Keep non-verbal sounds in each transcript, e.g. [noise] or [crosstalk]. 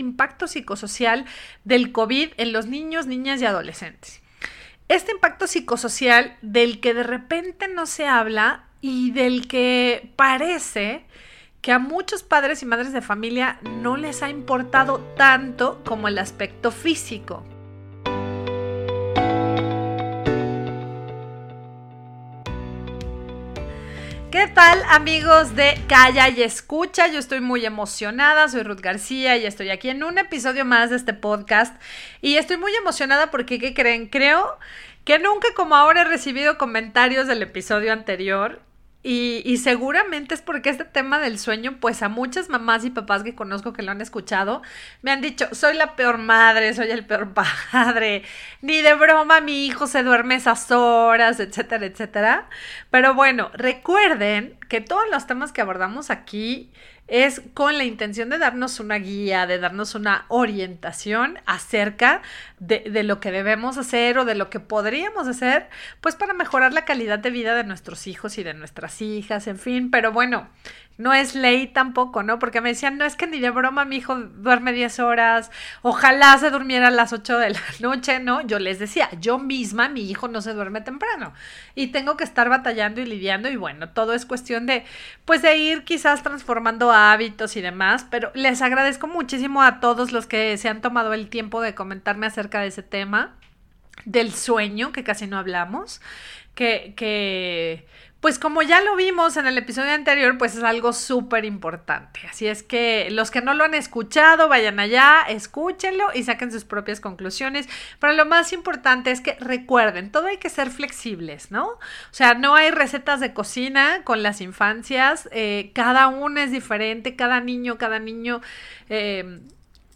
impacto psicosocial del COVID en los niños, niñas y adolescentes. Este impacto psicosocial del que de repente no se habla y del que parece que a muchos padres y madres de familia no les ha importado tanto como el aspecto físico. ¿Qué tal amigos de Calla y Escucha? Yo estoy muy emocionada, soy Ruth García y estoy aquí en un episodio más de este podcast y estoy muy emocionada porque, ¿qué creen? Creo que nunca como ahora he recibido comentarios del episodio anterior y, seguramente es porque este tema del sueño, pues a muchas mamás y papás que conozco que lo han escuchado, me han dicho, soy la peor madre, soy el peor [laughs] padre, ni de broma mi hijo se duerme esas horas, etcétera, etcétera. Pero bueno, recuerden que todos los temas que abordamos aquí es con la intención de darnos una guía, de darnos una orientación acerca de, de, lo que debemos hacer o de lo que podríamos hacer, pues para mejorar la calidad de vida de nuestros hijos y de nuestras hijas, en fin, pero bueno, no es ley tampoco, ¿no? Porque me decían, no es que ni de broma mi hijo duerme 10 horas, ojalá se durmiera a las 8 de la [laughs] noche, ¿no? Yo les decía, yo misma, mi hijo no se duerme temprano y tengo que estar batallando y lidiando y bueno, todo es cuestión de, pues de ir quizás transformando hábitos y demás, pero les agradezco muchísimo a todos los que se han tomado el tiempo de comentarme acerca de ese tema del sueño, que casi no hablamos, que, que pues como ya lo vimos en el episodio anterior, pues es algo súper importante. Así es que los que no lo han escuchado, vayan allá, escúchenlo y saquen sus propias conclusiones. Pero lo más importante es que recuerden, todo hay que ser flexibles, ¿no? O sea, no hay recetas de cocina con las infancias, eh, cada uno es diferente, cada niño, cada niño... Eh,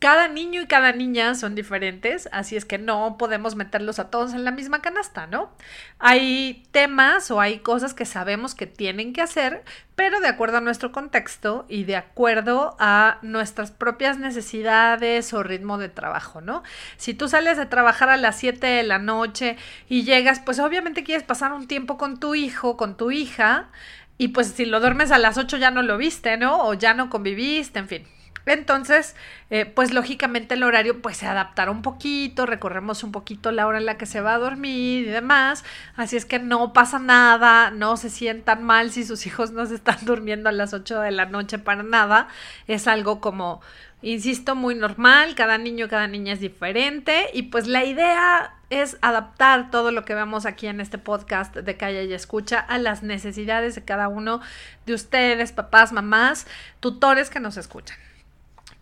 cada niño y cada niña son diferentes, así es que no podemos meterlos a todos en la misma canasta, ¿no? Hay temas o hay cosas que sabemos que tienen que hacer, pero de acuerdo a nuestro contexto y de acuerdo a nuestras propias necesidades o ritmo de trabajo, ¿no? Si tú sales a trabajar a las 7 de la noche y llegas, pues obviamente quieres pasar un tiempo con tu hijo, con tu hija, y pues si lo duermes a las 8 ya no lo viste, ¿no? O ya no conviviste, en fin. Entonces, eh, pues lógicamente el horario pues se adaptará un poquito, recorremos un poquito la hora en la que se va a dormir y demás, así es que no pasa nada, no se sientan mal si sus hijos no se están durmiendo a las 8 de la noche para nada, es algo como, insisto, muy normal, cada niño, cada niña es diferente. Y pues la idea es adaptar todo lo que vemos aquí en este podcast de Calla y Escucha a las necesidades de cada uno de ustedes, papás, mamás, tutores que nos escuchan.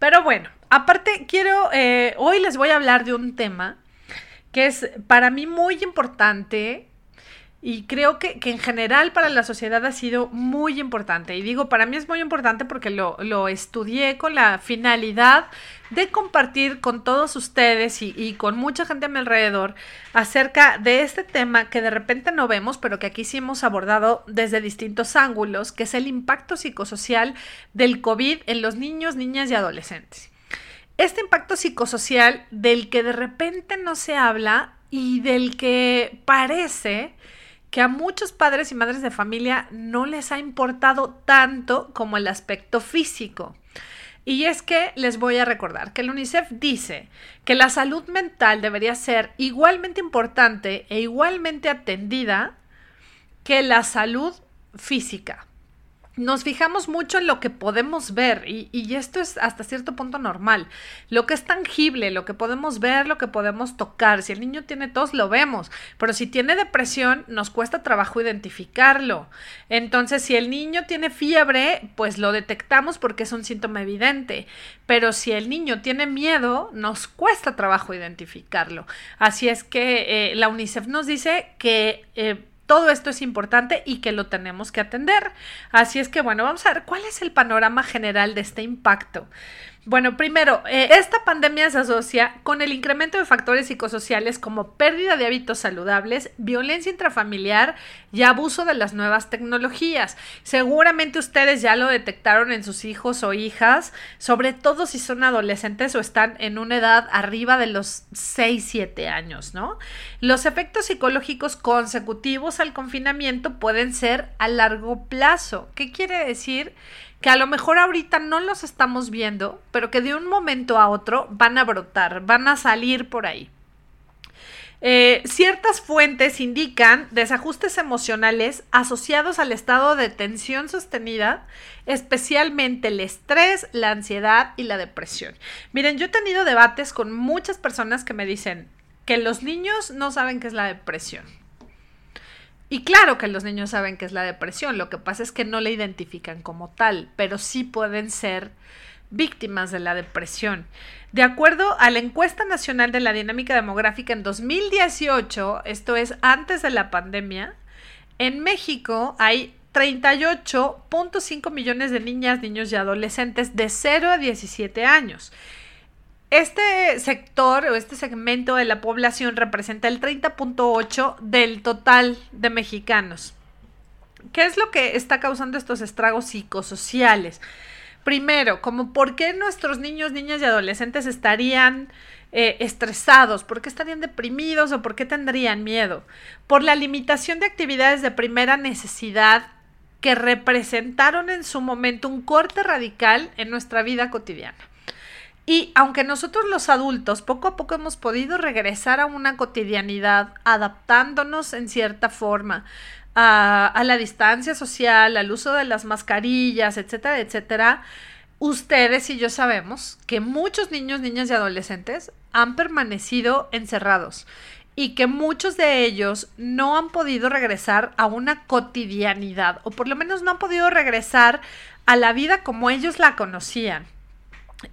Pero bueno, aparte quiero, eh, hoy les voy a hablar de un tema que es para mí muy importante y creo que, en general para la sociedad ha sido muy importante. Y digo, para mí es muy importante porque lo, lo estudié con la finalidad de compartir con todos ustedes y, y, con mucha gente a mi alrededor acerca de este tema que de repente no vemos, pero que aquí sí hemos abordado desde distintos ángulos, que es el impacto psicosocial del COVID en los niños, niñas y adolescentes. Este impacto psicosocial del que de repente no se habla y del que parece que a muchos padres y madres de familia no les ha importado tanto como el aspecto físico. Y es que les voy a recordar que el UNICEF dice que la salud mental debería ser igualmente importante e igualmente atendida que la salud física nos fijamos mucho en lo que podemos ver y, esto es hasta cierto punto normal. Lo que es tangible, lo que podemos ver, lo que podemos tocar. Si el niño tiene tos, lo vemos, pero si tiene depresión, nos cuesta trabajo identificarlo. Entonces, si el niño tiene fiebre, pues lo detectamos porque es un síntoma evidente. Pero si el niño tiene miedo, nos cuesta trabajo identificarlo. Así es que eh, la UNICEF nos dice que... Eh, todo esto es importante y que lo tenemos que atender. Así es que, bueno, vamos a ver cuál es el panorama general de este impacto. Bueno, primero, eh, esta pandemia se asocia con el incremento de factores psicosociales como pérdida de hábitos saludables, violencia intrafamiliar y abuso de las nuevas tecnologías. Seguramente ustedes ya lo detectaron en sus hijos o hijas, sobre todo si son adolescentes o están en una edad arriba de los 6, 7 años, ¿no? Los efectos psicológicos consecutivos al confinamiento pueden ser a largo plazo. ¿Qué quiere decir? Que a lo mejor ahorita no los estamos viendo, pero que de un momento a otro van a brotar, van a salir por ahí. Eh, ciertas fuentes indican desajustes emocionales asociados al estado de tensión sostenida, especialmente el estrés, la ansiedad y la depresión. Miren, yo he tenido debates con muchas personas que me dicen que los niños no saben qué es la depresión. Y claro que los niños saben qué es la depresión, lo que pasa es que no la identifican como tal, pero sí pueden ser víctimas de la depresión. De acuerdo a la encuesta nacional de la dinámica demográfica en 2018, esto es antes de la pandemia, en México hay 38.5 millones de niñas, niños y adolescentes de 0 a 17 años. Este sector o este segmento de la población representa el 30.8 del total de mexicanos. ¿Qué es lo que está causando estos estragos psicosociales? Primero, como por qué nuestros niños, niñas y adolescentes estarían eh, estresados, por qué estarían deprimidos o por qué tendrían miedo. Por la limitación de actividades de primera necesidad que representaron en su momento un corte radical en nuestra vida cotidiana. Y aunque nosotros los adultos poco a poco hemos podido regresar a una cotidianidad, adaptándonos en cierta forma, a, la distancia social, al uso de las mascarillas, etcétera, etcétera, ustedes y yo sabemos que muchos niños, niñas y adolescentes han permanecido encerrados y que muchos de ellos no han podido regresar a una cotidianidad o por lo menos no han podido regresar a la vida como ellos la conocían.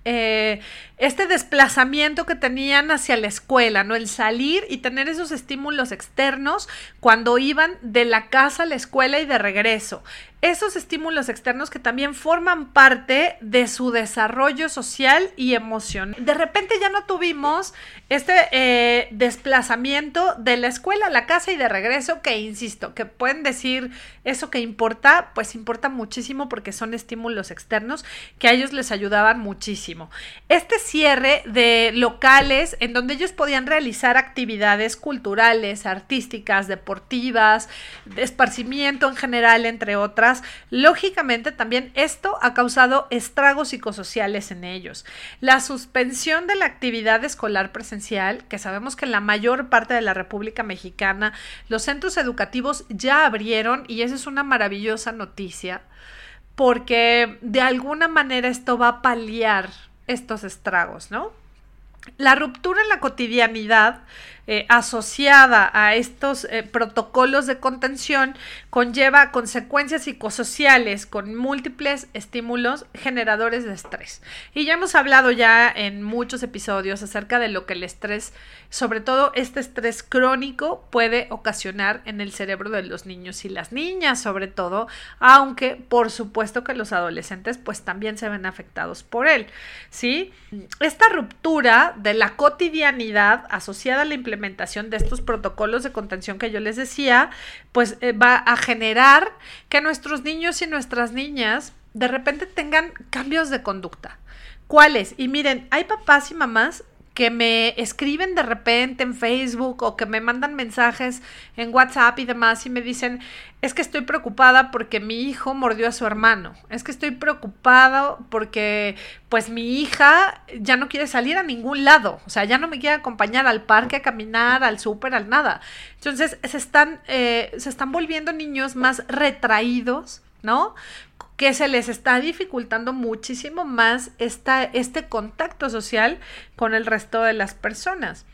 Eh, este desplazamiento que tenían hacia la escuela, ¿no? El salir y tener esos estímulos externos cuando iban de la casa a la escuela y de regreso esos estímulos externos que también forman parte de su desarrollo social y emocional. De repente ya no tuvimos este eh, desplazamiento de la escuela a la casa y de regreso, que insisto, que pueden decir eso que importa, pues importa muchísimo porque son estímulos externos que a ellos les ayudaban muchísimo. Este cierre de locales en donde ellos podían realizar actividades culturales, artísticas, deportivas, de esparcimiento en general, entre otras, lógicamente también esto ha causado estragos psicosociales en ellos. La suspensión de la actividad escolar presencial, que sabemos que en la mayor parte de la República Mexicana los centros educativos ya abrieron y esa es una maravillosa noticia porque de alguna manera esto va a paliar estos estragos, ¿no? La ruptura en la cotidianidad eh, asociada a estos eh, protocolos de contención conlleva consecuencias psicosociales con múltiples estímulos generadores de estrés. Y ya hemos hablado ya en muchos episodios acerca de lo que el estrés, sobre todo este estrés crónico, puede ocasionar en el cerebro de los niños y las niñas, sobre todo, aunque por supuesto que los adolescentes pues también se ven afectados por él, ¿sí? Esta ruptura de la cotidianidad asociada a la implementación de estos protocolos de contención que yo les decía, pues eh, va a generar que nuestros niños y nuestras niñas de repente tengan cambios de conducta. ¿Cuáles? Y miren, hay papás y mamás que me escriben de repente en Facebook o que me mandan mensajes en WhatsApp y demás y me dicen, es que estoy preocupada porque mi hijo mordió a su hermano, es que estoy preocupado porque pues mi hija ya no quiere salir a ningún lado, o sea, ya no me quiere acompañar al parque a caminar, al súper, al nada. Entonces se están, eh, se están volviendo niños más retraídos, ¿no? Que se les está dificultando muchísimo más esta, este contacto social con el resto de las personas.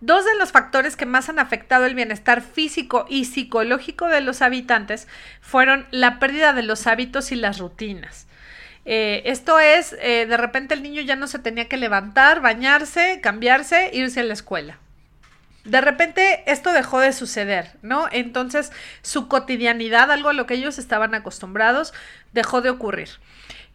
Dos de los factores que más han afectado el bienestar físico y psicológico de los habitantes fueron la pérdida de los hábitos y las rutinas. Eh, esto es, eh, de repente el niño ya no se tenía que levantar, bañarse, cambiarse, irse a la escuela de repente esto dejó de suceder, ¿no? Entonces su cotidianidad, algo a lo que ellos estaban acostumbrados, dejó de ocurrir.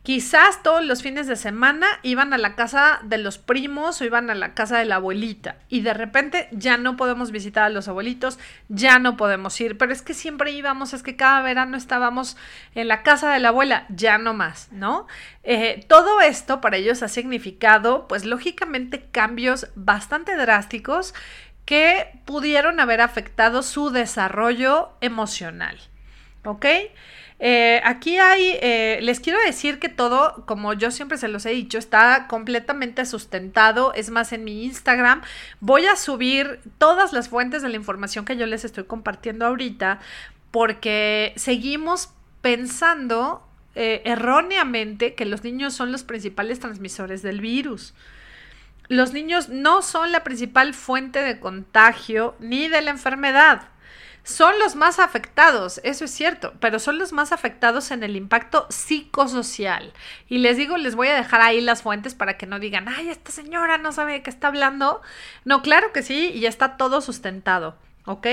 Quizás todos los fines de semana iban a la casa de los primos o iban a la casa de la abuelita y de repente ya no podemos visitar a los abuelitos, ya no podemos ir, pero es que siempre íbamos, es que cada verano estábamos en la casa de la abuela, ya no más, ¿no? Eh, todo esto para ellos ha significado, pues lógicamente, cambios bastante drásticos que pudieron haber afectado su desarrollo emocional. ¿Ok? Eh, aquí hay, eh, les quiero decir que todo, como yo siempre se los he dicho, está completamente sustentado. Es más, en mi Instagram voy a subir todas las fuentes de la información que yo les estoy compartiendo ahorita, porque seguimos pensando eh, erróneamente que los niños son los principales transmisores del virus. Los niños no son la principal fuente de contagio ni de la enfermedad. Son los más afectados, eso es cierto, pero son los más afectados en el impacto psicosocial. Y les digo, les voy a dejar ahí las fuentes para que no digan, ay, esta señora no sabe de qué está hablando. No, claro que sí, y está todo sustentado. ¿Ok?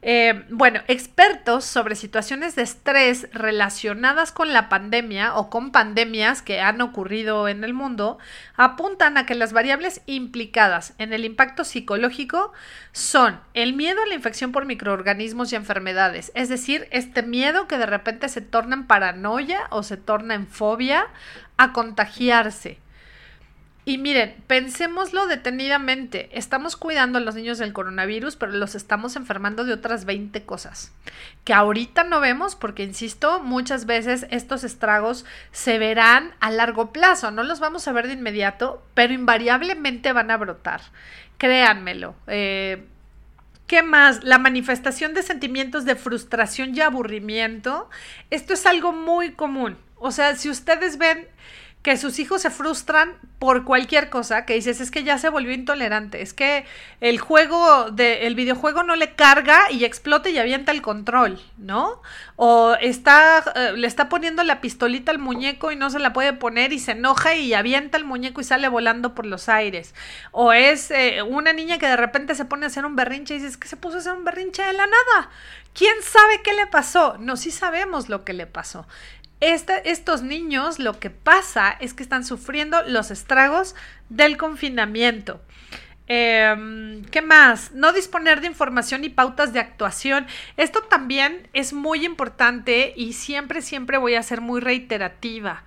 Eh, bueno, expertos sobre situaciones de estrés relacionadas con la pandemia o con pandemias que han ocurrido en el mundo apuntan a que las variables implicadas en el impacto psicológico son el miedo a la infección por microorganismos y enfermedades, es decir, este miedo que de repente se torna en paranoia o se torna en fobia a contagiarse y miren, pensémoslo detenidamente. Estamos cuidando a los niños del coronavirus, pero los estamos enfermando de otras 20 cosas que ahorita no vemos porque, insisto, muchas veces estos estragos se verán a largo plazo. No los vamos a ver de inmediato, pero invariablemente van a brotar. Créanmelo. Eh, ¿Qué más? La manifestación de sentimientos de frustración y aburrimiento. Esto es algo muy común. O sea, si ustedes ven que sus hijos se frustran por cualquier cosa, que dices, es que ya se volvió intolerante, es que el juego, de, el videojuego no le carga y explota y avienta el control, ¿no? O está, eh, le está poniendo la pistolita al muñeco y no se la puede poner y se enoja y avienta el muñeco y sale volando por los aires. O es eh, una niña que de repente se pone a hacer un berrinche y dices, que se puso a hacer un berrinche de la nada. ¿Quién sabe qué le pasó? No, sí sabemos lo que le pasó estos niños lo que pasa es que están sufriendo los estragos del confinamiento. Em, ¿Qué más? No disponer de información y pautas de actuación. Esto también es muy importante y siempre, siempre voy a ser muy reiterativa.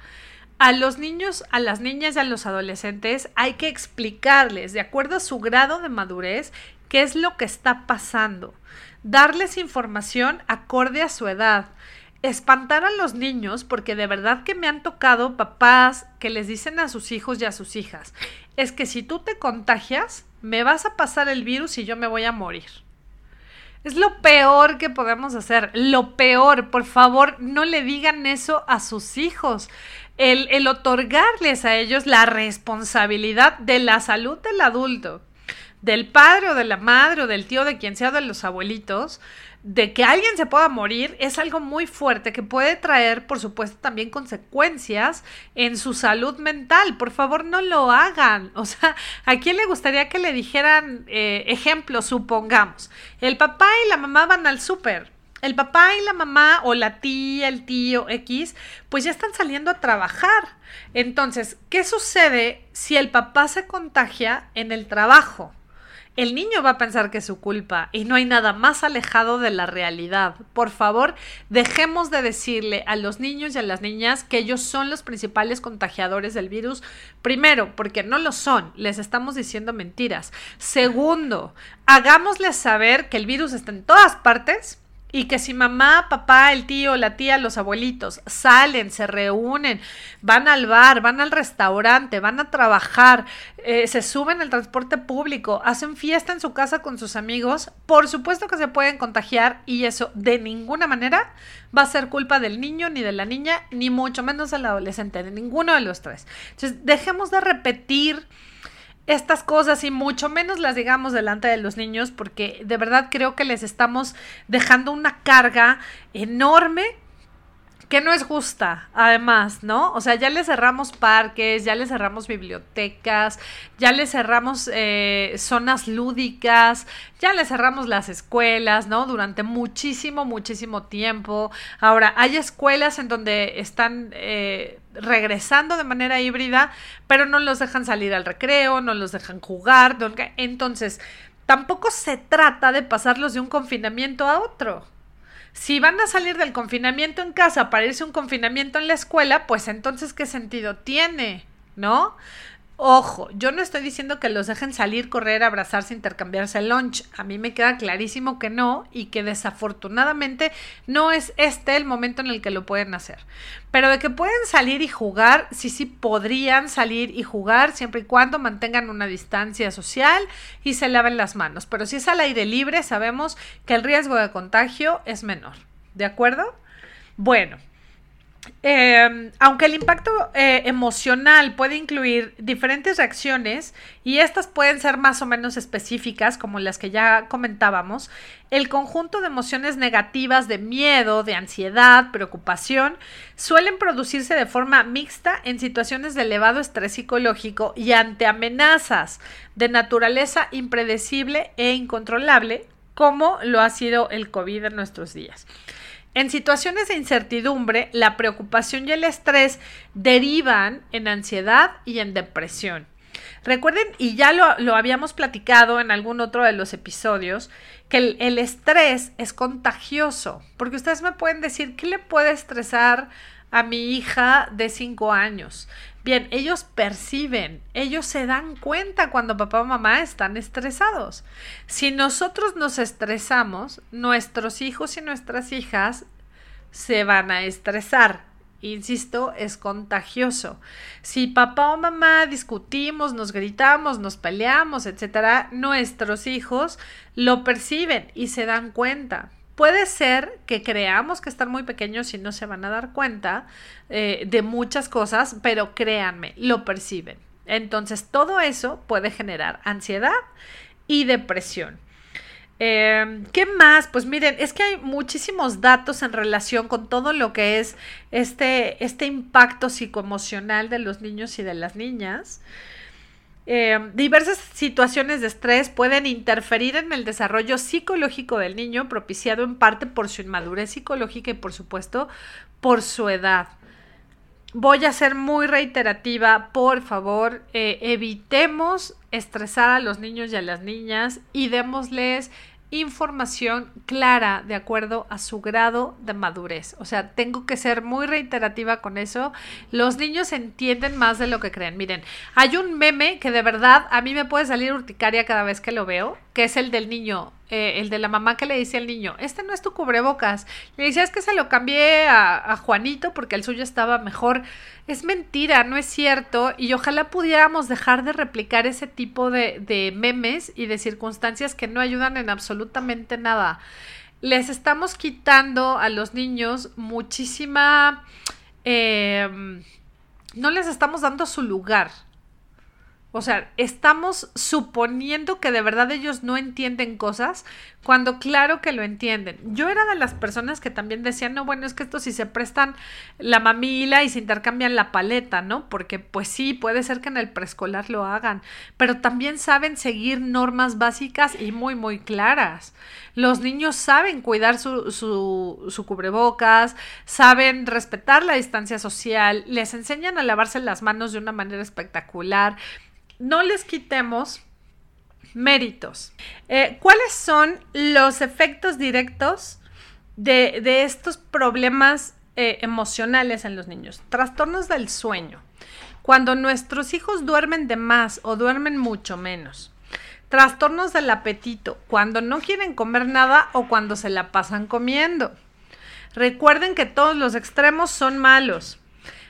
A los niños, a las niñas y a los adolescentes hay que explicarles, de acuerdo a su grado de madurez, qué es lo que está pasando. Darles información acorde a su edad espantar a los niños, porque de verdad que me han tocado papás que les dicen a sus hijos y a sus hijas, es que si tú te contagias, me vas a pasar el virus y yo me voy a morir. Es lo peor que podemos hacer, lo peor, por favor, no le digan eso a sus hijos. El, otorgarles a ellos la responsabilidad de la salud del adulto, del padre o de la madre o del tío, de quien sea, de los abuelitos, de que alguien se pueda morir es algo muy fuerte que puede traer, por supuesto, también consecuencias en su salud mental. Por favor, no lo hagan. O sea, ¿a quién le gustaría que le dijeran eh, ejemplo? Supongamos, el papá y la mamá van al súper. El papá y la mamá o la tía, el tío X, pues ya están saliendo a trabajar. Entonces, ¿qué sucede si el papá se contagia en el trabajo? El niño va a pensar que es su culpa y no hay nada más alejado de la realidad. Por favor, dejemos de decirle a los niños y a las niñas que ellos son los principales contagiadores del virus. Primero, porque no lo son, les estamos diciendo mentiras. Segundo, hagámosles saber que el virus está en todas partes y que si mamá, papá, el tío, la tía, los abuelitos salen, se reúnen, van al bar, van al restaurante, van a trabajar, eh, se suben al transporte público, hacen fiesta en su casa con sus amigos, por supuesto que se pueden contagiar y eso de ninguna manera va a ser culpa del niño, ni de la niña, ni mucho menos del adolescente, de ninguno de los tres. Entonces, dejemos de repetir estas cosas y mucho menos las digamos delante de los niños porque de verdad creo que les estamos dejando una carga enorme que no es justa, además, ¿no? O sea, ya le cerramos parques, ya le cerramos bibliotecas, ya le cerramos eh, zonas lúdicas, ya le cerramos las escuelas, ¿no? Durante muchísimo, muchísimo tiempo. Ahora, hay escuelas en donde están eh, regresando de manera híbrida, pero no los dejan salir al recreo, no los dejan jugar. Entonces, tampoco se trata de pasarlos de un confinamiento a otro. Si van a salir del confinamiento en casa para irse a un confinamiento en la escuela, pues entonces qué sentido tiene, ¿no? Ojo, yo no estoy diciendo que los dejen salir, correr, abrazarse, intercambiarse el lunch. A mí me queda clarísimo que no y que desafortunadamente no es este el momento en el que lo pueden hacer. Pero de que pueden salir y jugar, sí, sí podrían salir y jugar siempre y cuando mantengan una distancia social y se laven las manos. Pero si es al aire libre, sabemos que el riesgo de contagio es menor. ¿De acuerdo? Bueno, eh, aunque el impacto eh, emocional puede incluir diferentes reacciones y estas pueden ser más o menos específicas, como las que ya comentábamos, el conjunto de emociones negativas de miedo, de ansiedad, preocupación, suelen producirse de forma mixta en situaciones de elevado estrés psicológico y ante amenazas de naturaleza impredecible e incontrolable, como lo ha sido el COVID en nuestros días. En situaciones de incertidumbre, la preocupación y el estrés derivan en ansiedad y en depresión. Recuerden, y ya lo, habíamos platicado en algún otro de los episodios, que el, el, estrés es contagioso, porque ustedes me pueden decir, ¿qué le puede estresar a mi hija de 5 años? Bien, ellos perciben, ellos se dan cuenta cuando papá o mamá están estresados. Si nosotros nos estresamos, nuestros hijos y nuestras hijas se van a estresar. Insisto, es contagioso. Si papá o mamá discutimos, nos gritamos, nos peleamos, etcétera, nuestros hijos lo perciben y se dan cuenta. Puede ser que creamos que están muy pequeños y no se van a dar cuenta eh, de muchas cosas, pero créanme, lo perciben. Entonces, todo eso puede generar ansiedad y depresión. Em, ¿Qué más? Pues miren, es que hay muchísimos datos en relación con todo lo que es este, este impacto psicoemocional de los niños y de las niñas. Eh, diversas situaciones de estrés pueden interferir en el desarrollo psicológico del niño, propiciado en parte por su inmadurez psicológica y por supuesto por su edad. Voy a ser muy reiterativa, por favor, eh, evitemos estresar a los niños y a las niñas y démosles información clara de acuerdo a su grado de madurez. O sea, tengo que ser muy reiterativa con eso. Los niños entienden más de lo que creen. Miren, hay un meme que de verdad a mí me puede salir urticaria cada vez que lo veo, que es el del niño eh, el de la mamá que le dice al niño, este no es tu cubrebocas. Le dice, es que se lo cambié a, Juanito porque el suyo estaba mejor. Es mentira, no es cierto. Y ojalá pudiéramos dejar de replicar ese tipo de, memes y de circunstancias que no ayudan en absolutamente nada. Les estamos quitando a los niños muchísima... Em, no les estamos dando su lugar. O sea, estamos suponiendo que de verdad ellos no entienden cosas cuando claro que lo entienden. Yo era de las personas que también decían, no, bueno, es que esto si se prestan la mamila y se intercambian la paleta, ¿no? Porque pues sí, puede ser que en el preescolar lo hagan, pero también saben seguir normas básicas y muy, muy claras. Los niños saben cuidar su, su, su cubrebocas, saben respetar la distancia social, les enseñan a lavarse las manos de una manera espectacular no les quitemos méritos. Eh, ¿Cuáles son los efectos directos de, estos problemas eh, emocionales en los niños? Trastornos del sueño. Cuando nuestros hijos duermen de más o duermen mucho menos. Trastornos del apetito, cuando no quieren comer nada o cuando se la pasan comiendo. Recuerden que todos los extremos son malos.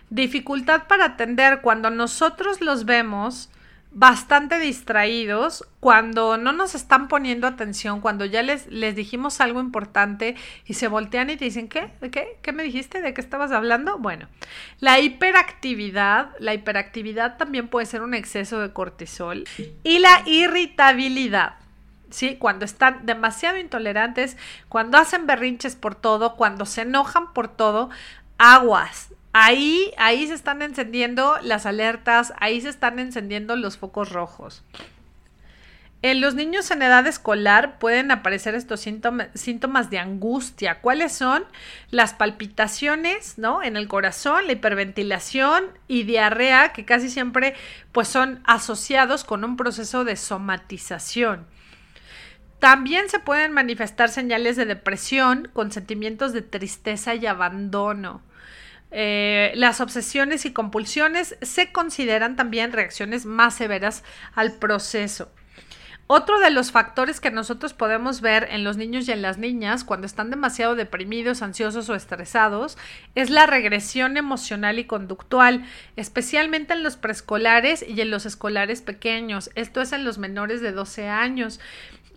Dificultad para atender cuando nosotros los vemos bastante distraídos cuando no nos están poniendo atención, cuando ya les, les dijimos algo importante y se voltean y te dicen, ¿qué? ¿De qué? ¿Qué me dijiste? ¿De qué estabas hablando? Bueno, la hiperactividad, la hiperactividad también puede ser un exceso de cortisol y la irritabilidad. ¿Sí? Cuando están demasiado intolerantes, cuando hacen berrinches por todo, cuando se enojan por todo, aguas, Ahí, ahí se están encendiendo las alertas, ahí se están encendiendo los focos rojos. En los niños en edad escolar pueden aparecer estos síntomas, de angustia. ¿Cuáles son? Las palpitaciones, ¿no? En el corazón, la hiperventilación y diarrea, que casi siempre pues son asociados con un proceso de somatización. También se pueden manifestar señales de depresión con sentimientos de tristeza y abandono eh, las obsesiones y compulsiones se consideran también reacciones más severas al proceso. Otro de los factores que nosotros podemos ver en los niños y en las niñas cuando están demasiado deprimidos, ansiosos o estresados es la regresión emocional y conductual, especialmente en los preescolares y en los escolares pequeños. Esto es en los menores de 12 años.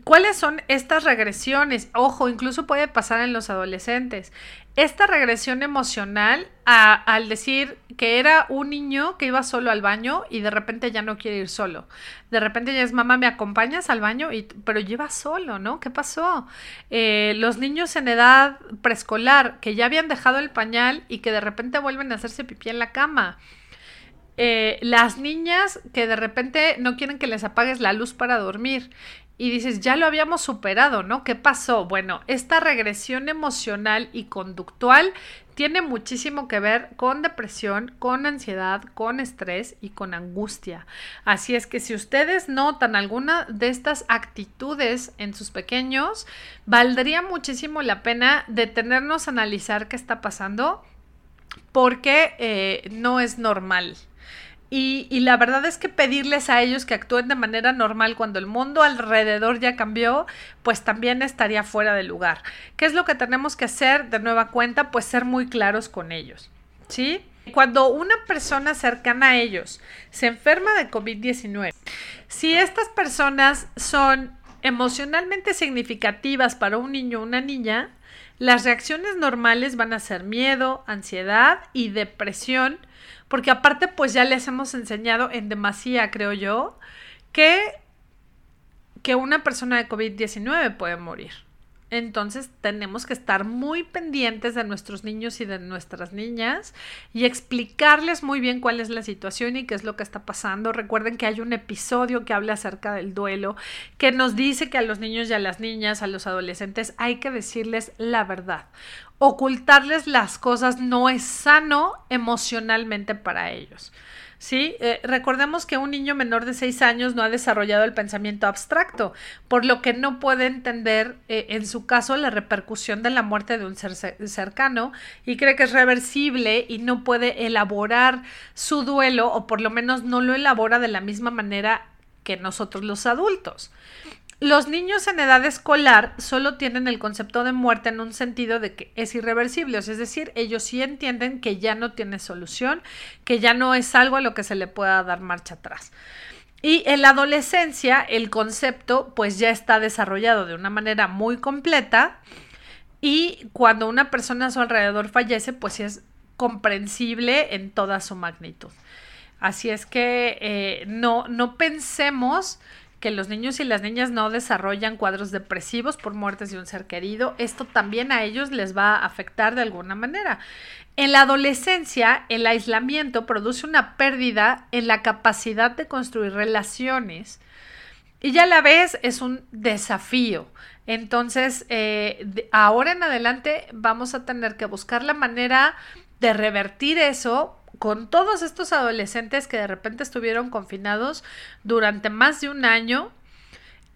¿Cuáles son estas regresiones? Ojo, incluso puede pasar en los adolescentes. Esta regresión emocional al decir que era un niño que iba solo al baño y de repente ya no quiere ir solo. De repente ya es mamá, ¿me acompañas al baño? Pero lleva solo, ¿no? ¿Qué pasó? Eh, los niños en edad preescolar que ya habían dejado el pañal y que de repente vuelven a hacerse pipí en la cama. Eh, las niñas que de repente no quieren que les apagues la luz para dormir y dices, ya lo habíamos superado, ¿no? ¿Qué pasó? Bueno, esta regresión emocional y conductual tiene muchísimo que ver con depresión, con ansiedad, con estrés y con angustia. Así es que si ustedes notan alguna de estas actitudes en sus pequeños, valdría muchísimo la pena detenernos a analizar qué está pasando porque eh, no es normal. Y, la verdad es que pedirles a ellos que actúen de manera normal cuando el mundo alrededor ya cambió, pues también estaría fuera de lugar. ¿Qué es lo que tenemos que hacer de nueva cuenta? Pues ser muy claros con ellos. ¿Sí? Cuando una persona cercana a ellos se enferma de COVID-19, si estas personas son emocionalmente significativas para un niño o una niña, las reacciones normales van a ser miedo, ansiedad y depresión porque aparte pues ya les hemos enseñado en demasía, creo yo, que, que una persona de COVID-19 puede morir. Entonces tenemos que estar muy pendientes de nuestros niños y de nuestras niñas y explicarles muy bien cuál es la situación y qué es lo que está pasando. Recuerden que hay un episodio que habla acerca del duelo, que nos dice que a los niños y a las niñas, a los adolescentes, hay que decirles la verdad ocultarles las cosas no es sano emocionalmente para ellos. ¿Sí? Eh, recordemos que un niño menor de 6 años no ha desarrollado el pensamiento abstracto, por lo que no puede entender, eh, en su caso, la repercusión de la muerte de un ser cercano y cree que es reversible y no puede elaborar su duelo, o por lo menos no lo elabora de la misma manera que nosotros los adultos. Los niños en edad escolar solo tienen el concepto de muerte en un sentido de que es irreversible, es decir, ellos sí entienden que ya no tiene solución, que ya no es algo a lo que se le pueda dar marcha atrás. Y en la adolescencia el concepto pues ya está desarrollado de una manera muy completa y cuando una persona a su alrededor fallece pues es comprensible en toda su magnitud. Así es que eh, no, no pensemos que los niños y las niñas no desarrollan cuadros depresivos por muertes de un ser querido, esto también a ellos les va a afectar de alguna manera. En la adolescencia, el aislamiento produce una pérdida en la capacidad de construir relaciones y ya a la vez es un desafío. Entonces, eh, ahora en adelante vamos a tener que buscar la manera de revertir eso con todos estos adolescentes que de repente estuvieron confinados durante más de un año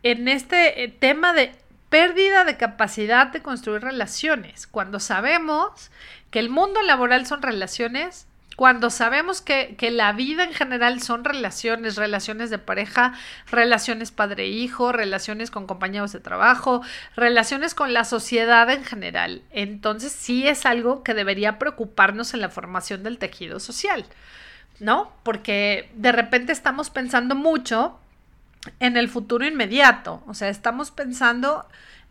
en este eh, tema de pérdida de capacidad de construir relaciones, cuando sabemos que el mundo laboral son relaciones cuando sabemos que, la vida en general son relaciones, relaciones de pareja, relaciones padre-hijo, relaciones con compañeros de trabajo, relaciones con la sociedad en general. Entonces sí es algo que debería preocuparnos en la formación del tejido social, ¿no? Porque de repente estamos pensando mucho en el futuro inmediato, o sea, estamos pensando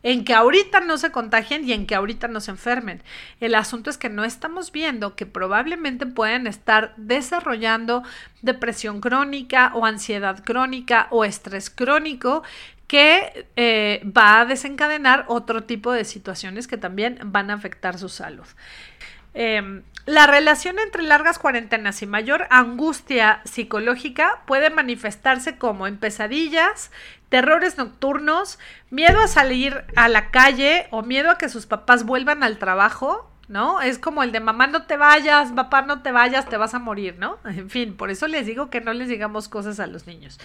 en que ahorita no se contagien y en que ahorita no se enfermen. El asunto es que no estamos viendo que probablemente pueden estar desarrollando depresión crónica o ansiedad crónica o estrés crónico que eh, va a desencadenar otro tipo de situaciones que también van a afectar su salud. Em, la relación entre largas cuarentenas y mayor angustia psicológica puede manifestarse como en pesadillas, terrores nocturnos, miedo a salir a la calle o miedo a que sus papás vuelvan al trabajo, ¿no? Es como el de mamá no te vayas, papá no te vayas, te vas a morir, ¿no? [laughs] En fin, por eso les digo que no les digamos cosas a los niños.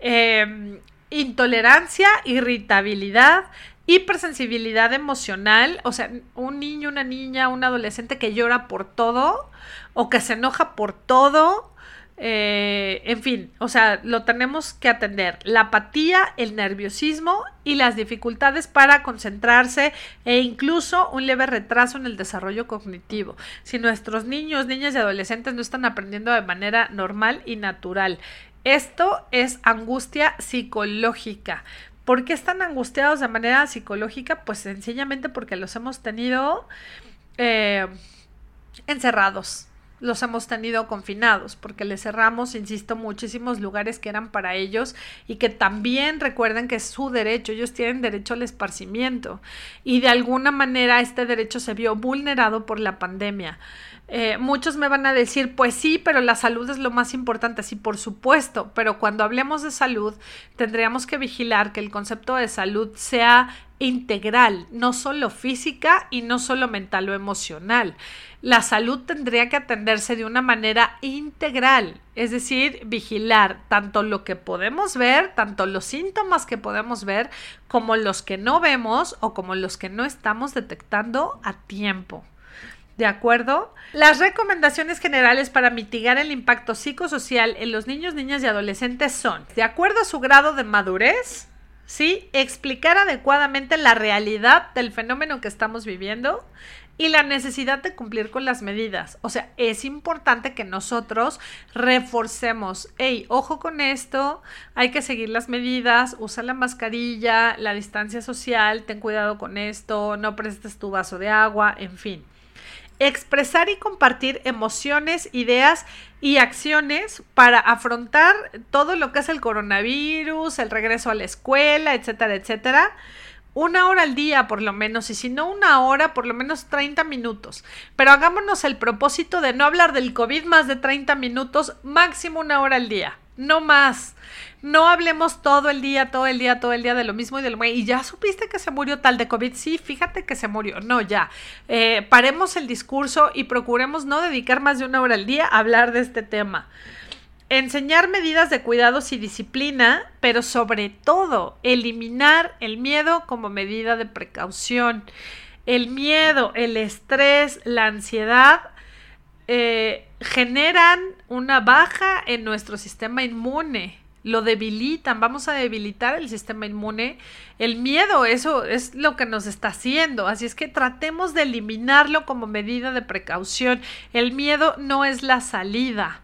Em, intolerancia, irritabilidad, hipersensibilidad emocional, o sea, un niño, una niña, un adolescente que llora por todo o que se enoja por todo, eh, en fin, o sea, lo tenemos que atender. La apatía, el nerviosismo y las dificultades para concentrarse e incluso un leve retraso en el desarrollo cognitivo. Si nuestros niños, niñas y adolescentes no están aprendiendo de manera normal y natural. Esto es angustia psicológica. ¿Por qué están angustiados de manera psicológica? Pues sencillamente porque los hemos tenido eh, encerrados, los hemos tenido confinados, porque les cerramos, insisto, muchísimos lugares que eran para ellos y que también recuerden que es su derecho, ellos tienen derecho al esparcimiento y de alguna manera este derecho se vio vulnerado por la pandemia. Eh, muchos me van a decir, pues sí, pero la salud es lo más importante, sí, por supuesto, pero cuando hablemos de salud, tendríamos que vigilar que el concepto de salud sea integral, no solo física y no solo mental o emocional. La salud tendría que atenderse de una manera integral, es decir, vigilar tanto lo que podemos ver, tanto los síntomas que podemos ver, como los que no vemos o como los que no estamos detectando a tiempo. ¿De acuerdo? Las recomendaciones generales para mitigar el impacto psicosocial en los niños, niñas y adolescentes son, de acuerdo a su grado de madurez, ¿sí? Explicar adecuadamente la realidad del fenómeno que estamos viviendo y la necesidad de cumplir con las medidas. O sea, es importante que nosotros reforcemos, hey, ojo con esto, hay que seguir las medidas, usa la mascarilla, la distancia social, ten cuidado con esto, no prestes tu vaso de agua, en fin expresar y compartir emociones, ideas y acciones para afrontar todo lo que es el coronavirus, el regreso a la escuela, etcétera, etcétera. Una hora al día por lo menos, y si no una hora, por lo menos 30 minutos. Pero hagámonos el propósito de no hablar del COVID más de 30 minutos, máximo una hora al día, no más. No hablemos todo el día, todo el día, todo el día de lo mismo y de lo mismo. Y ya supiste que se murió tal de COVID. Sí, fíjate que se murió. No, ya. Eh, paremos el discurso y procuremos no dedicar más de una hora al día a hablar de este tema. Enseñar medidas de cuidados y disciplina, pero sobre todo eliminar el miedo como medida de precaución. El miedo, el estrés, la ansiedad eh, generan una baja en nuestro sistema inmune lo debilitan, vamos a debilitar el sistema inmune. El miedo, eso es lo que nos está haciendo, así es que tratemos de eliminarlo como medida de precaución. El miedo no es la salida.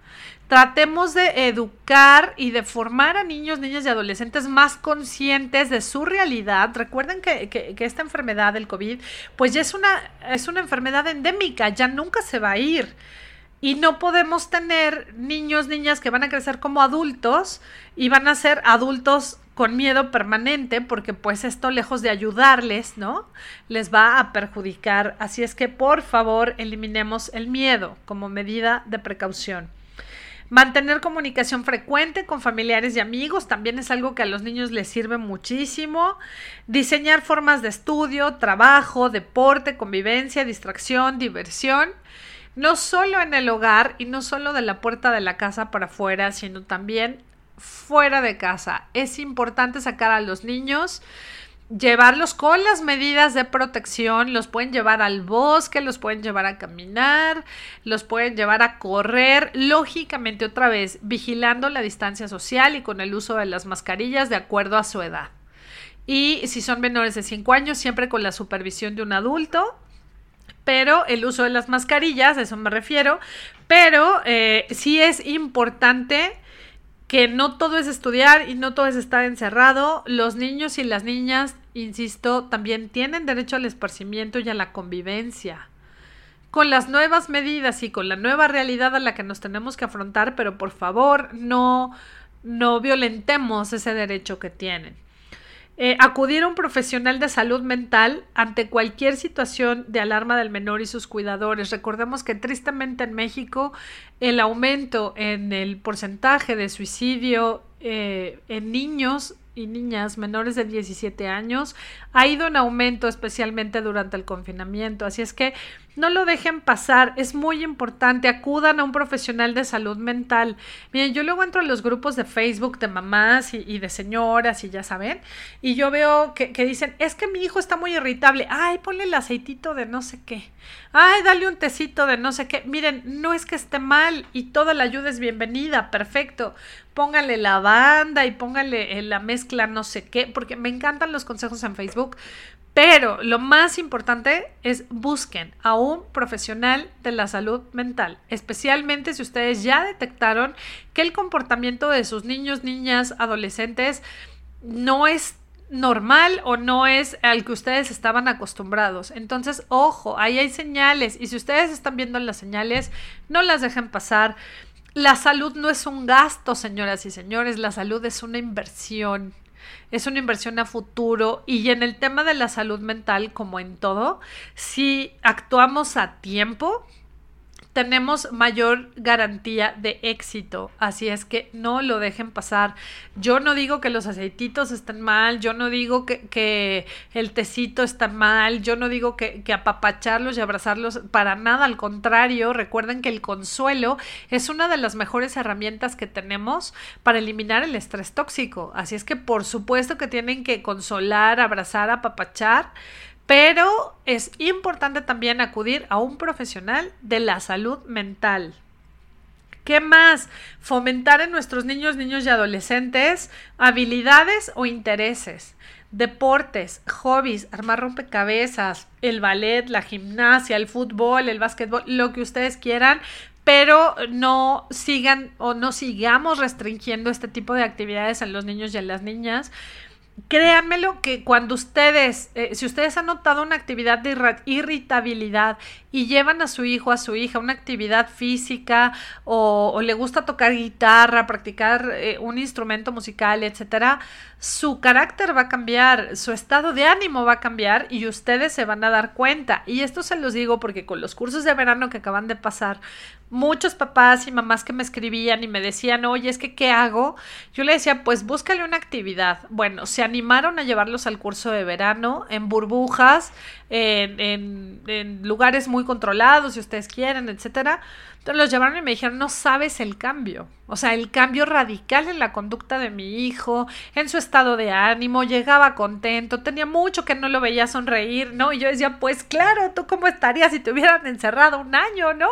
Tratemos de educar y de formar a niños, niñas y adolescentes más conscientes de su realidad. Recuerden que, que, esta enfermedad del COVID, pues ya es una, es una enfermedad endémica, ya nunca se va a ir. Y no podemos tener niños, niñas que van a crecer como adultos y van a ser adultos con miedo permanente porque pues esto lejos de ayudarles, ¿no? Les va a perjudicar. Así es que por favor eliminemos el miedo como medida de precaución. Mantener comunicación frecuente con familiares y amigos también es algo que a los niños les sirve muchísimo. Diseñar formas de estudio, trabajo, deporte, convivencia, distracción, diversión no solo en el hogar y no solo de la puerta de la casa para afuera, sino también fuera de casa. Es importante sacar a los niños, llevarlos con las medidas de protección, los pueden llevar al bosque, los pueden llevar a caminar, los pueden llevar a correr, lógicamente otra vez vigilando la distancia social y con el uso de las mascarillas de acuerdo a su edad. Y si son menores de 5 años, siempre con la supervisión de un adulto pero el uso de las mascarillas, a eso me refiero, pero eh, sí es importante que no todo es estudiar y no todo es estar encerrado. Los niños y las niñas, insisto, también tienen derecho al esparcimiento y a la convivencia. Con las nuevas medidas y con la nueva realidad a la que nos tenemos que afrontar, pero por favor no, no violentemos ese derecho que tienen. Eh, acudir a un profesional de salud mental ante cualquier situación de alarma del menor y sus cuidadores. Recordemos que tristemente en México el aumento en el porcentaje de suicidio eh, en niños y niñas menores de 17 años ha ido en aumento, especialmente durante el confinamiento. Así es que no lo dejen pasar, es muy importante, acudan a un profesional de salud mental. Miren, yo luego entro a los grupos de Facebook de mamás y, de señoras y ya saben, y yo veo que, que, dicen, es que mi hijo está muy irritable, ay, ponle el aceitito de no sé qué, ay, dale un tecito de no sé qué. Miren, no es que esté mal y toda la ayuda es bienvenida, perfecto. Póngale la banda y póngale la mezcla no sé qué, porque me encantan los consejos en Facebook, pero lo más importante es busquen a un profesional de la salud mental, especialmente si ustedes ya detectaron que el comportamiento de sus niños, niñas, adolescentes no es normal o no es al que ustedes estaban acostumbrados. Entonces, ojo, ahí hay señales y si ustedes están viendo las señales, no las dejen pasar. La salud no es un gasto, señoras y señores, la salud es una inversión es una inversión a futuro y en el tema de la salud mental, como en todo, si actuamos a tiempo, tenemos mayor garantía de éxito. Así es que no lo dejen pasar. Yo no digo que los aceititos estén mal, yo no digo que, el tecito está mal, yo no digo que, que, apapacharlos y abrazarlos para nada. Al contrario, recuerden que el consuelo es una de las mejores herramientas que tenemos para eliminar el estrés tóxico. Así es que por supuesto que tienen que consolar, abrazar, apapachar pero es importante también acudir a un profesional de la salud mental. ¿Qué más? Fomentar en nuestros niños, niños y adolescentes habilidades o intereses, deportes, hobbies, armar rompecabezas, el ballet, la gimnasia, el fútbol, el básquetbol, lo que ustedes quieran, pero no sigan o no sigamos restringiendo este tipo de actividades en los niños y en las niñas créanmelo que cuando ustedes, eh, si ustedes han notado una actividad de irritabilidad y llevan a su hijo, a su hija, una actividad física o, le gusta tocar guitarra, practicar eh, un instrumento musical, etcétera, su carácter va a cambiar, su estado de ánimo va a cambiar y ustedes se van a dar cuenta. Y esto se los digo porque con los cursos de verano que acaban de pasar, muchos papás y mamás que me escribían y me decían, oye, es que, ¿qué hago? Yo le decía, pues búscale una actividad. Bueno, se animaron a llevarlos al curso de verano en burbujas, en, en, lugares muy controlados, si ustedes quieren, etcétera. Entonces los llevaron y me dijeron, no sabes el cambio. O sea, el cambio radical en la conducta de mi hijo, en su estado de ánimo, llegaba contento, tenía mucho que no lo veía sonreír, ¿no? Y yo decía, pues claro, ¿tú cómo estarías si te hubieran encerrado un año, ¿no?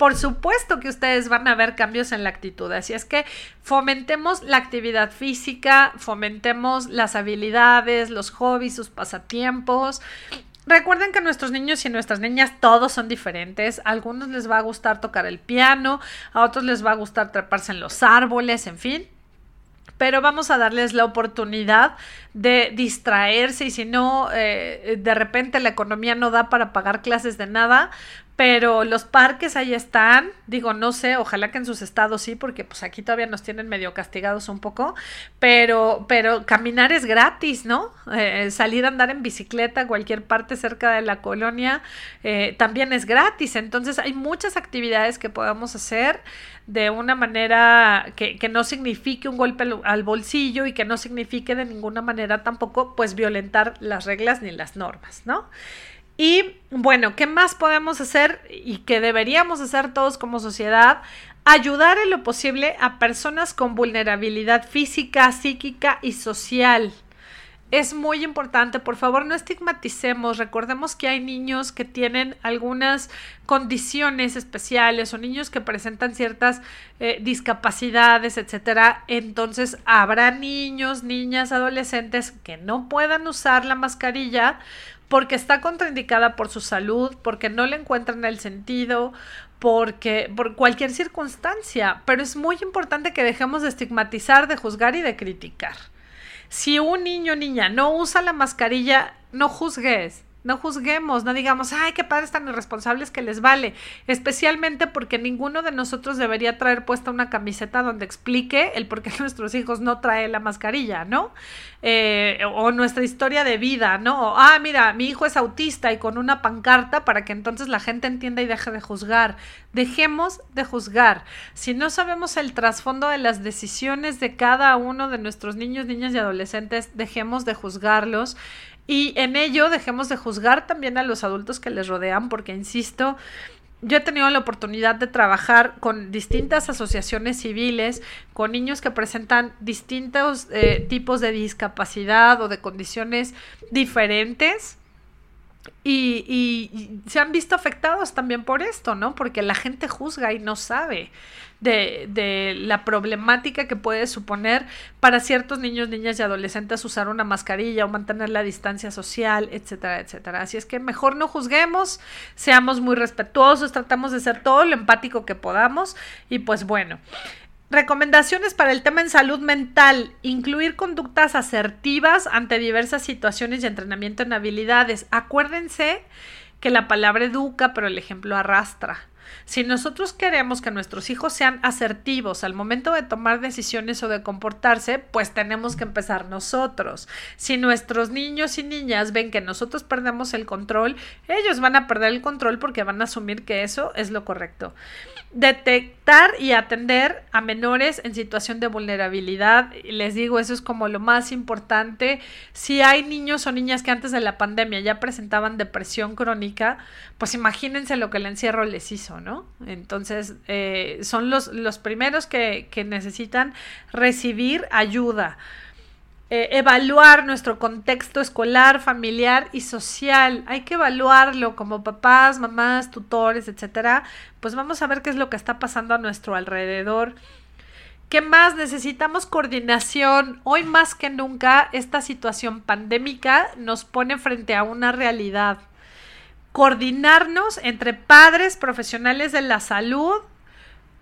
por supuesto que ustedes van a ver cambios en la actitud. Así es que fomentemos la actividad física, fomentemos las habilidades, los hobbies, sus pasatiempos. Recuerden que nuestros niños y nuestras niñas todos son diferentes. A algunos les va a gustar tocar el piano, a otros les va a gustar treparse en los árboles, en fin pero vamos a darles la oportunidad de distraerse y si no, eh, de repente la economía no da para pagar clases de nada, pero los parques ahí están, digo, no sé, ojalá que en sus estados sí, porque pues aquí todavía nos tienen medio castigados un poco, pero, pero caminar es gratis, ¿no? Eh, salir a andar en bicicleta a cualquier parte cerca de la colonia eh, también es gratis, entonces hay muchas actividades que podemos hacer de una manera que, que no signifique un golpe al bolsillo y que no signifique de ninguna manera tampoco pues violentar las reglas ni las normas, ¿no? Y bueno, ¿qué más podemos hacer y que deberíamos hacer todos como sociedad? Ayudar en lo posible a personas con vulnerabilidad física, psíquica y social. Es muy importante, por favor, no estigmaticemos. Recordemos que hay niños que tienen algunas condiciones especiales o niños que presentan ciertas eh, discapacidades, etcétera. Entonces, habrá niños, niñas, adolescentes que no puedan usar la mascarilla porque está contraindicada por su salud, porque no le encuentran el sentido, porque por cualquier circunstancia, pero es muy importante que dejemos de estigmatizar, de juzgar y de criticar. Si un niño o niña no usa la mascarilla, no juzgues, no juzguemos, no digamos, ay, qué padres tan irresponsables que les vale, especialmente porque ninguno de nosotros debería traer puesta una camiseta donde explique el por qué [laughs] nuestros hijos no traen la mascarilla, ¿no? Eh, o nuestra historia de vida, ¿no? ah, mira, mi hijo es autista y con una pancarta para que entonces la gente entienda y deje de juzgar. Dejemos de juzgar. Si no sabemos el trasfondo de las decisiones de cada uno de nuestros niños, niñas y adolescentes, dejemos de juzgarlos y en ello dejemos de juzgar también a los adultos que les rodean, porque, insisto, yo he tenido la oportunidad de trabajar con distintas asociaciones civiles, con niños que presentan distintos eh, tipos de discapacidad o de condiciones diferentes. Y, y, se han visto afectados también por esto, ¿no? Porque la gente juzga y no sabe de, de, la problemática que puede suponer para ciertos niños, niñas y adolescentes usar una mascarilla o mantener la distancia social, etcétera, etcétera. Así es que mejor no juzguemos, seamos muy respetuosos, tratamos de ser todo lo empático que podamos y pues bueno. Recomendaciones para el tema en salud mental. Incluir conductas asertivas ante diversas situaciones y entrenamiento en habilidades. Acuérdense que la palabra educa, pero el ejemplo arrastra. Si nosotros queremos que nuestros hijos sean asertivos al momento de tomar decisiones o de comportarse, pues tenemos que empezar nosotros. Si nuestros niños y niñas ven que nosotros perdemos el control, ellos van a perder el control porque van a asumir que eso es lo correcto. Detectar y atender a menores en situación de vulnerabilidad. Les digo, eso es como lo más importante. Si hay niños o niñas que antes de la pandemia ya presentaban depresión crónica, pues imagínense lo que el encierro les hizo, ¿no? Entonces, eh, son los, los primeros que, que necesitan recibir ayuda. Eh, evaluar nuestro contexto escolar, familiar y social. Hay que evaluarlo como papás, mamás, tutores, etcétera. Pues vamos a ver qué es lo que está pasando a nuestro alrededor. ¿Qué más? Necesitamos coordinación. Hoy más que nunca esta situación pandémica nos pone frente a una realidad. Coordinarnos entre padres, profesionales de la salud,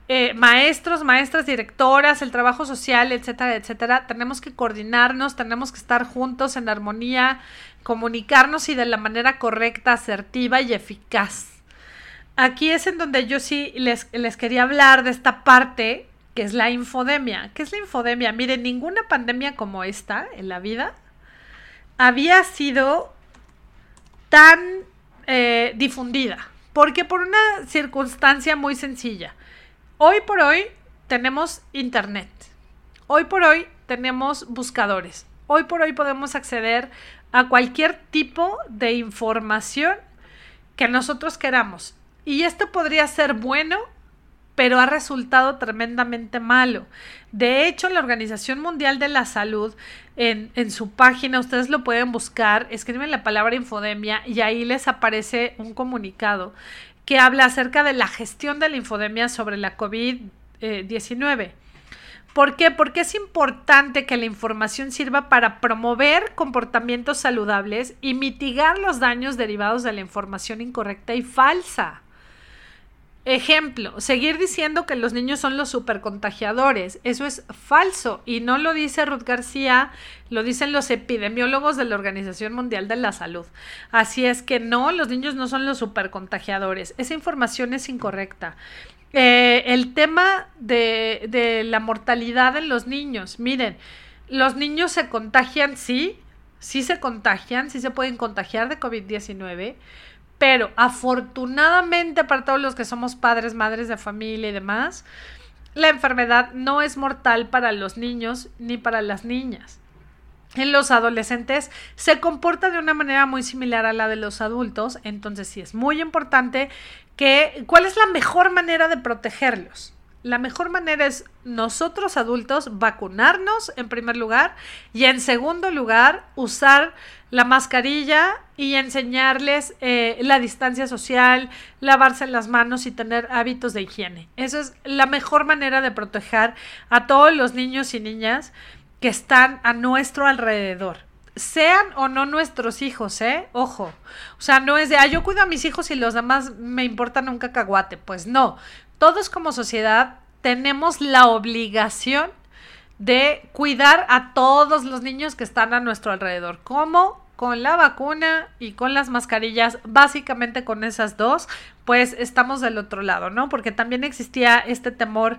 eh, maestros, maestras, directoras, el trabajo social, etcétera, etcétera, tenemos que coordinarnos, tenemos que estar juntos en armonía, comunicarnos y de la manera correcta, asertiva y eficaz. Aquí es en donde yo sí les, les quería hablar de esta parte que es la infodemia. ¿Qué es la infodemia? Miren, ninguna pandemia como esta en la vida había sido tan eh, difundida. Porque por una circunstancia muy sencilla. Hoy por hoy tenemos internet. Hoy por hoy tenemos buscadores. Hoy por hoy podemos acceder a cualquier tipo de información que nosotros queramos. Y esto podría ser bueno, pero ha resultado tremendamente malo. De hecho, la Organización Mundial de la Salud, en, su página, ustedes lo pueden buscar, escriben la palabra infodemia y ahí les aparece un comunicado que habla acerca de la gestión de la infodemia sobre la COVID-19. ¿Por qué? Porque es importante que la información sirva para promover comportamientos saludables y mitigar los daños derivados de la información incorrecta y falsa. Ejemplo, seguir diciendo que los niños son los supercontagiadores. Eso es falso y no lo dice Ruth García, lo dicen los epidemiólogos de la Organización Mundial de la Salud. Así es que no, los niños no son los supercontagiadores. Esa información es incorrecta. Eh, el tema de, de la mortalidad en los niños. Miren, los niños se contagian, sí, sí se contagian, sí se pueden contagiar de COVID-19 pero afortunadamente para todos los que somos padres, madres de familia y demás, la enfermedad no es mortal para los niños ni para las niñas. En los adolescentes se comporta de una manera muy similar a la de los adultos, entonces sí es muy importante que cuál es la mejor manera de protegerlos. La mejor manera es nosotros adultos vacunarnos en primer lugar y en segundo lugar usar la mascarilla y enseñarles eh, la distancia social, lavarse las manos y tener hábitos de higiene. Eso es la mejor manera de proteger a todos los niños y niñas que están a nuestro alrededor. Sean o no nuestros hijos, ¿eh? Ojo. O sea, no es de, ah, yo cuido a mis hijos y los demás me importan un cacahuate. Pues no. Todos como sociedad tenemos la obligación de cuidar a todos los niños que están a nuestro alrededor. ¿Cómo? con la vacuna y con las mascarillas, básicamente con esas dos, pues estamos del otro lado, ¿no? Porque también existía este temor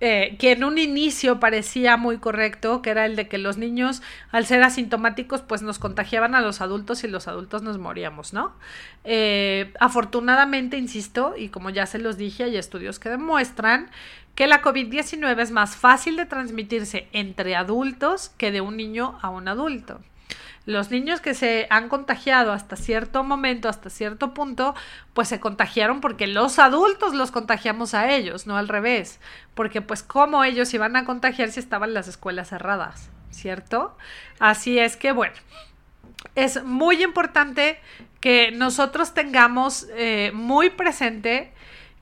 eh, que en un inicio parecía muy correcto, que era el de que los niños, al ser asintomáticos, pues nos contagiaban a los adultos y los adultos nos moríamos, ¿no? Eh, afortunadamente, insisto, y como ya se los dije, hay estudios que demuestran que la COVID-19 es más fácil de transmitirse entre adultos que de un niño a un adulto. Los niños que se han contagiado hasta cierto momento, hasta cierto punto, pues se contagiaron porque los adultos los contagiamos a ellos, no al revés. Porque pues cómo ellos iban a contagiar si estaban las escuelas cerradas, ¿cierto? Así es que bueno, es muy importante que nosotros tengamos eh, muy presente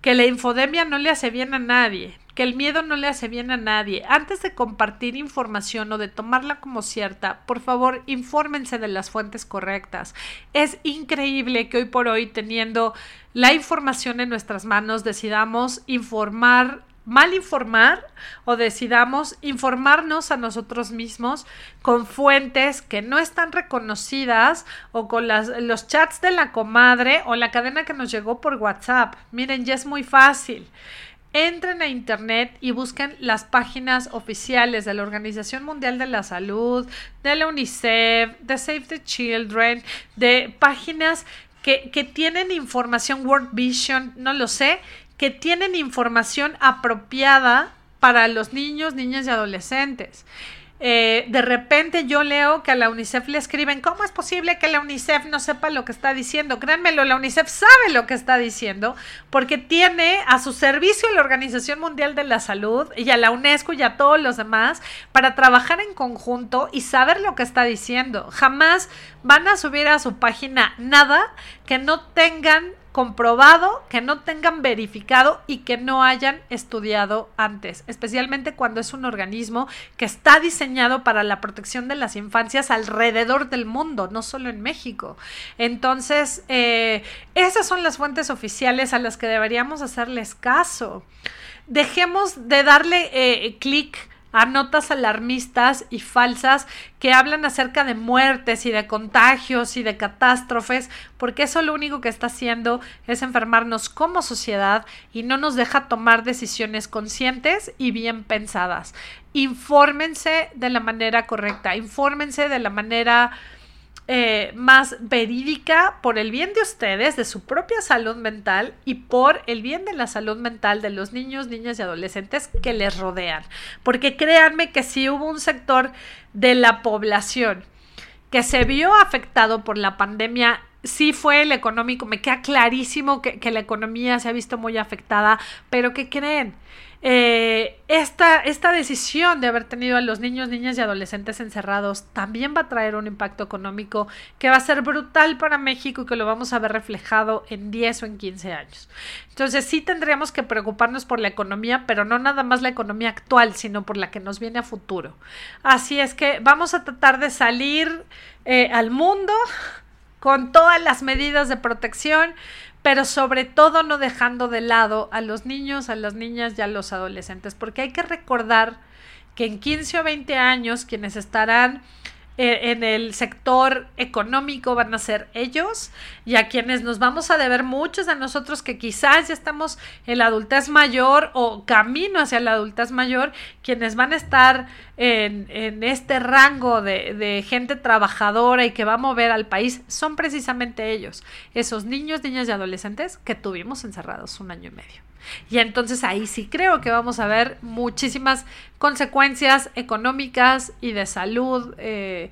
que la infodemia no le hace bien a nadie, que el miedo no le hace bien a nadie. Antes de compartir información o de tomarla como cierta, por favor, infórmense de las fuentes correctas. Es increíble que hoy por hoy, teniendo la información en nuestras manos, decidamos informar mal informar o decidamos informarnos a nosotros mismos con fuentes que no están reconocidas o con los chats de la comadre o la cadena que nos llegó por WhatsApp. Miren, ya es muy fácil entren a internet y busquen las páginas oficiales de la Organización Mundial de la Salud, de la UNICEF, de Save the Children, de páginas que, que tienen información, World Vision, no lo sé, que tienen información apropiada para los niños, niñas y adolescentes. Eh, de repente yo leo que a la UNICEF le escriben, ¿cómo es posible que la UNICEF no sepa lo que está diciendo? Créanmelo, la UNICEF sabe lo que está diciendo porque tiene a su servicio la Organización Mundial de la Salud y a la UNESCO y a todos los demás para trabajar en conjunto y saber lo que está diciendo. Jamás van a subir a su página nada que no tengan comprobado, que no tengan verificado y que no hayan estudiado antes, especialmente cuando es un organismo que está diseñado para la protección de las infancias alrededor del mundo, no solo en México. Entonces, eh, esas son las fuentes oficiales a las que deberíamos hacerles caso. Dejemos de darle eh, clic a notas alarmistas y falsas que hablan acerca de muertes y de contagios y de catástrofes, porque eso lo único que está haciendo es enfermarnos como sociedad y no nos deja tomar decisiones conscientes y bien pensadas. Infórmense de la manera correcta, infórmense de la manera eh, más verídica por el bien de ustedes, de su propia salud mental y por el bien de la salud mental de los niños, niñas y adolescentes que les rodean. Porque créanme que si hubo un sector de la población que se vio afectado por la pandemia sí fue el económico, me queda clarísimo que, que, la economía se ha visto muy afectada, pero ¿qué creen? Eh, esta, esta decisión de haber tenido a los niños, niñas y adolescentes encerrados también va a traer un impacto económico que va a ser brutal para México y que lo vamos a ver reflejado en 10 o en 15 años. Entonces sí tendríamos que preocuparnos por la economía, pero no nada más la economía actual, sino por la que nos viene a futuro. Así es que vamos a tratar de salir eh, al mundo con todas las medidas de protección pero sobre todo no dejando de lado a los niños, a las niñas y a los adolescentes, porque hay que recordar que en 15 o 20 años quienes estarán en el sector económico van a ser ellos y a quienes nos vamos a deber muchos de nosotros que quizás ya estamos en la adultez mayor o camino hacia la adultez mayor, quienes van a estar en, este rango de, de, gente trabajadora y que va a mover al país son precisamente ellos, esos niños, niñas y adolescentes que tuvimos encerrados un año y medio. Y entonces ahí sí creo que vamos a ver muchísimas consecuencias económicas y de salud eh,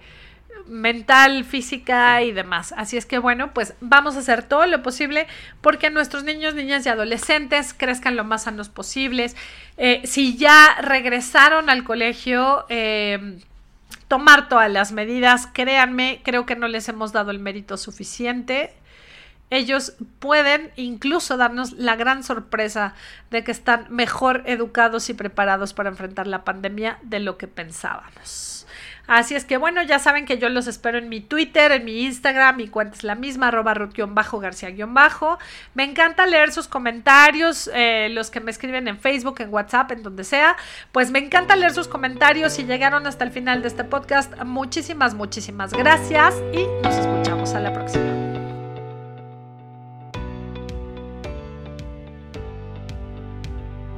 mental, física y demás. Así es que bueno, pues vamos a hacer todo lo posible porque nuestros niños, niñas y adolescentes crezcan lo más sanos posibles. Eh, si ya regresaron al colegio, eh, tomar todas las medidas, créanme, creo que no les hemos dado el mérito suficiente. Ellos pueden incluso darnos la gran sorpresa de que están mejor educados y preparados para enfrentar la pandemia de lo que pensábamos. Así es que bueno, ya saben que yo los espero en mi Twitter, en mi Instagram, mi cuenta es la misma, arroba bajo garcía bajo Me encanta leer sus comentarios, eh, los que me escriben en Facebook, en WhatsApp, en donde sea. Pues me encanta leer sus comentarios. Si llegaron hasta el final de este podcast, muchísimas, muchísimas gracias y nos escuchamos a la próxima.